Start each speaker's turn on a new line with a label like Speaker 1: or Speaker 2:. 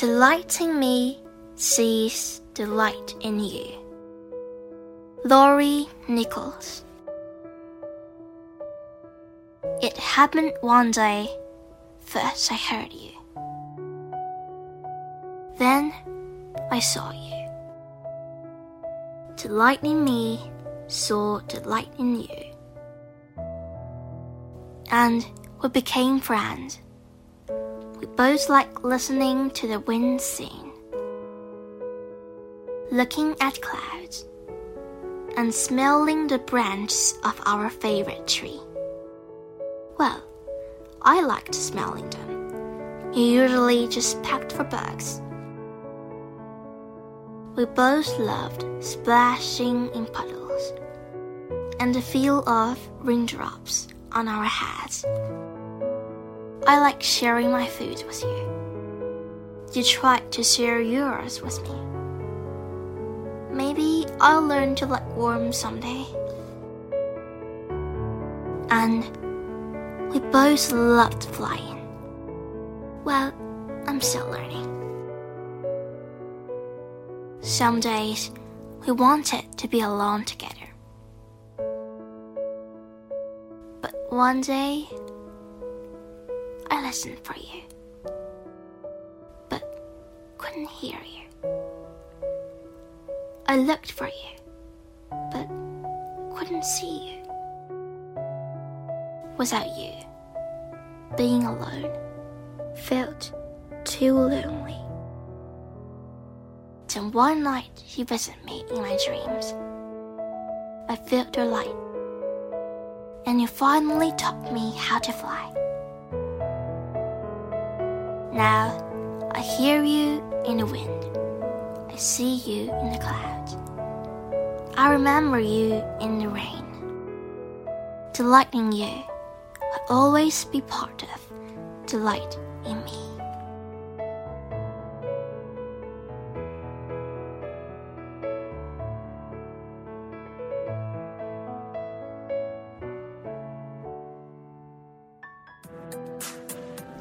Speaker 1: Delighting me sees delight in you. Lori Nichols. It happened one day, first I heard you. Then I saw you. Delight in me saw delight in you. And we became friends. We both like listening to the wind sing, looking at clouds, and smelling the branches of our favorite tree. Well, I liked smelling them. You usually just packed for bugs. We both loved splashing in puddles and the feel of raindrops on our heads. I like sharing my food with you. You tried to share yours with me. Maybe I'll learn to like worms someday. And we both loved flying. Well, I'm still learning. Some days we wanted to be alone together. But one day I listened for you, but couldn't hear you. I looked for you, but couldn't see you. Without you, being alone felt too lonely. Then one night you visited me in my dreams. I felt your light, and you finally taught me how to fly. Now I hear you in the wind. I see you in the clouds. I remember you in the rain. Delighting you will always be part of delight in me.